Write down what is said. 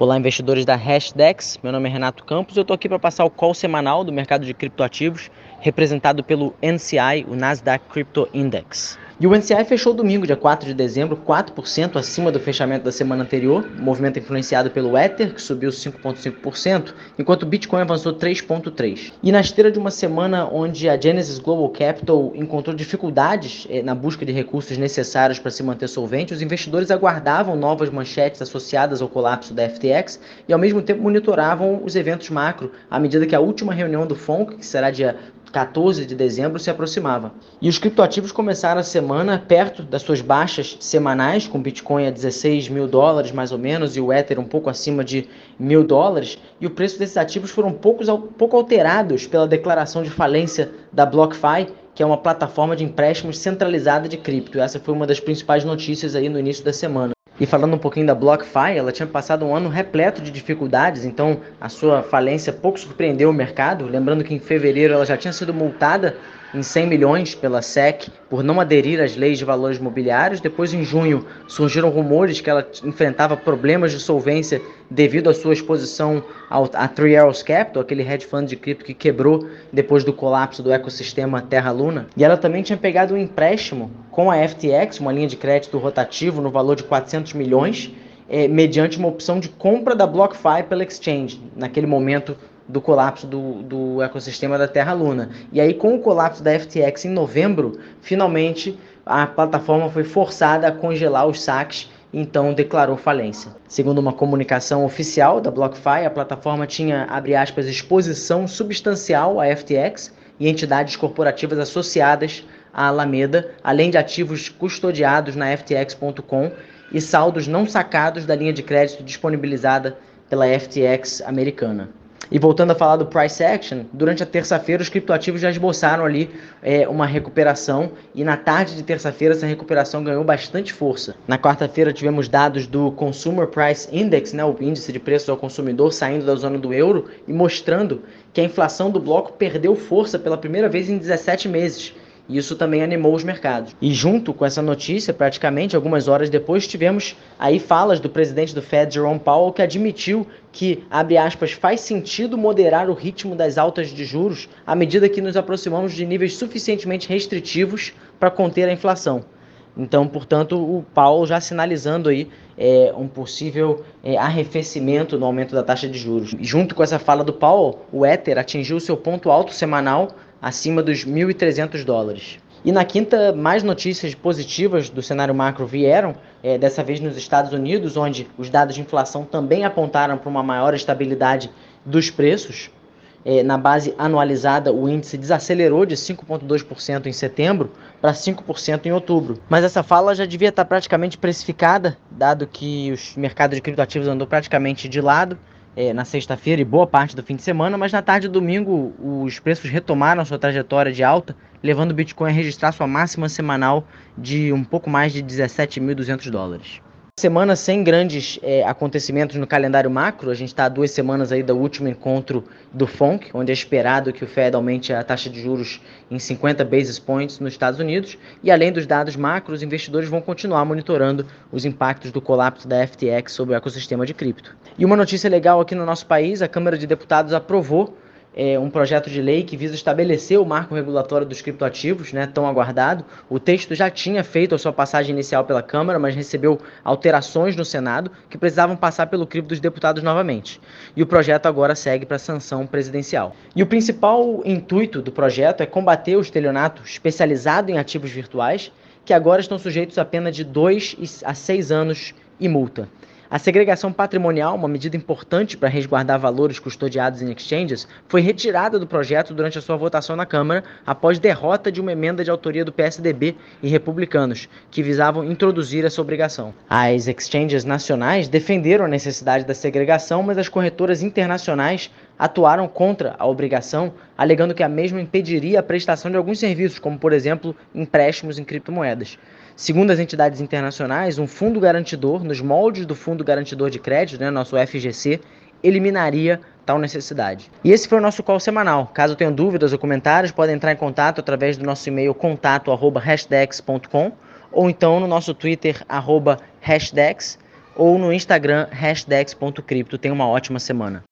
Olá, investidores da Hashdex. Meu nome é Renato Campos. Eu estou aqui para passar o call semanal do mercado de criptoativos, representado pelo NCI, o Nasdaq Crypto Index. E o NCI fechou domingo, dia 4 de dezembro, 4% acima do fechamento da semana anterior, movimento influenciado pelo Ether, que subiu 5,5%, enquanto o Bitcoin avançou 3,3%. E na esteira de uma semana onde a Genesis Global Capital encontrou dificuldades eh, na busca de recursos necessários para se manter solvente, os investidores aguardavam novas manchetes associadas ao colapso da FTX e ao mesmo tempo monitoravam os eventos macro, à medida que a última reunião do FONC, que será dia 14 de dezembro se aproximava. E os criptoativos começaram a semana perto das suas baixas semanais, com Bitcoin a 16 mil dólares mais ou menos e o Ether um pouco acima de mil dólares. E o preço desses ativos foram poucos, pouco alterados pela declaração de falência da BlockFi, que é uma plataforma de empréstimos centralizada de cripto. Essa foi uma das principais notícias aí no início da semana. E falando um pouquinho da BlockFi, ela tinha passado um ano repleto de dificuldades, então a sua falência pouco surpreendeu o mercado. Lembrando que em fevereiro ela já tinha sido multada em 100 milhões pela SEC por não aderir às leis de valores mobiliários. Depois, em junho, surgiram rumores que ela enfrentava problemas de solvência devido à sua exposição ao, a Three Arrows Capital, aquele hedge fund de cripto que quebrou depois do colapso do ecossistema Terra-Luna. E ela também tinha pegado um empréstimo com a FTX, uma linha de crédito rotativo no valor de 400 milhões, eh, mediante uma opção de compra da BlockFi pela exchange. Naquele momento, do colapso do, do ecossistema da Terra-Luna. E aí, com o colapso da FTX em novembro, finalmente a plataforma foi forçada a congelar os saques então declarou falência. Segundo uma comunicação oficial da BlockFi, a plataforma tinha, abre aspas, exposição substancial à FTX e entidades corporativas associadas à Alameda, além de ativos custodiados na FTX.com e saldos não sacados da linha de crédito disponibilizada pela FTX americana. E voltando a falar do price action, durante a terça-feira os criptoativos já esboçaram ali é, uma recuperação e na tarde de terça-feira essa recuperação ganhou bastante força. Na quarta-feira tivemos dados do Consumer Price Index, né, o índice de preços ao consumidor saindo da zona do euro e mostrando que a inflação do bloco perdeu força pela primeira vez em 17 meses isso também animou os mercados. E junto com essa notícia, praticamente algumas horas depois, tivemos aí falas do presidente do Fed, Jerome Powell, que admitiu que, abre aspas, faz sentido moderar o ritmo das altas de juros à medida que nos aproximamos de níveis suficientemente restritivos para conter a inflação. Então, portanto, o Powell já sinalizando aí é, um possível é, arrefecimento no aumento da taxa de juros. Junto com essa fala do Powell, o Ether atingiu seu ponto alto semanal acima dos 1.300 dólares. E na quinta, mais notícias positivas do cenário macro vieram, é, dessa vez nos Estados Unidos, onde os dados de inflação também apontaram para uma maior estabilidade dos preços. É, na base anualizada, o índice desacelerou de 5,2% em setembro para 5% em outubro. Mas essa fala já devia estar praticamente precificada, dado que os mercados de criptoativos andou praticamente de lado é, na sexta-feira e boa parte do fim de semana, mas na tarde do domingo os preços retomaram sua trajetória de alta, levando o Bitcoin a registrar sua máxima semanal de um pouco mais de 17.200 dólares. Semana sem grandes é, acontecimentos no calendário macro, a gente está duas semanas aí do último encontro do FONC, onde é esperado que o Fed aumente a taxa de juros em 50 basis points nos Estados Unidos, e além dos dados macros, os investidores vão continuar monitorando os impactos do colapso da FTX sobre o ecossistema de cripto. E uma notícia legal aqui no nosso país, a Câmara de Deputados aprovou é, um projeto de lei que visa estabelecer o marco regulatório dos criptoativos, né, tão aguardado. O texto já tinha feito a sua passagem inicial pela Câmara, mas recebeu alterações no Senado que precisavam passar pelo crivo dos deputados novamente. E o projeto agora segue para a sanção presidencial. E o principal intuito do projeto é combater o estelionato especializado em ativos virtuais, que agora estão sujeitos a pena de 2 a 6 anos e multa. A segregação patrimonial, uma medida importante para resguardar valores custodiados em exchanges, foi retirada do projeto durante a sua votação na Câmara após derrota de uma emenda de autoria do PSDB e republicanos, que visavam introduzir essa obrigação. As exchanges nacionais defenderam a necessidade da segregação, mas as corretoras internacionais atuaram contra a obrigação, alegando que a mesma impediria a prestação de alguns serviços, como, por exemplo, empréstimos em criptomoedas. Segundo as entidades internacionais, um fundo garantidor, nos moldes do Fundo Garantidor de Crédito, né, nosso FGC, eliminaria tal necessidade. E esse foi o nosso call semanal. Caso tenham dúvidas ou comentários, podem entrar em contato através do nosso e-mail contato@hashdex.com ou então no nosso Twitter @hashdex ou no Instagram hashdex.cripto. Tenha uma ótima semana.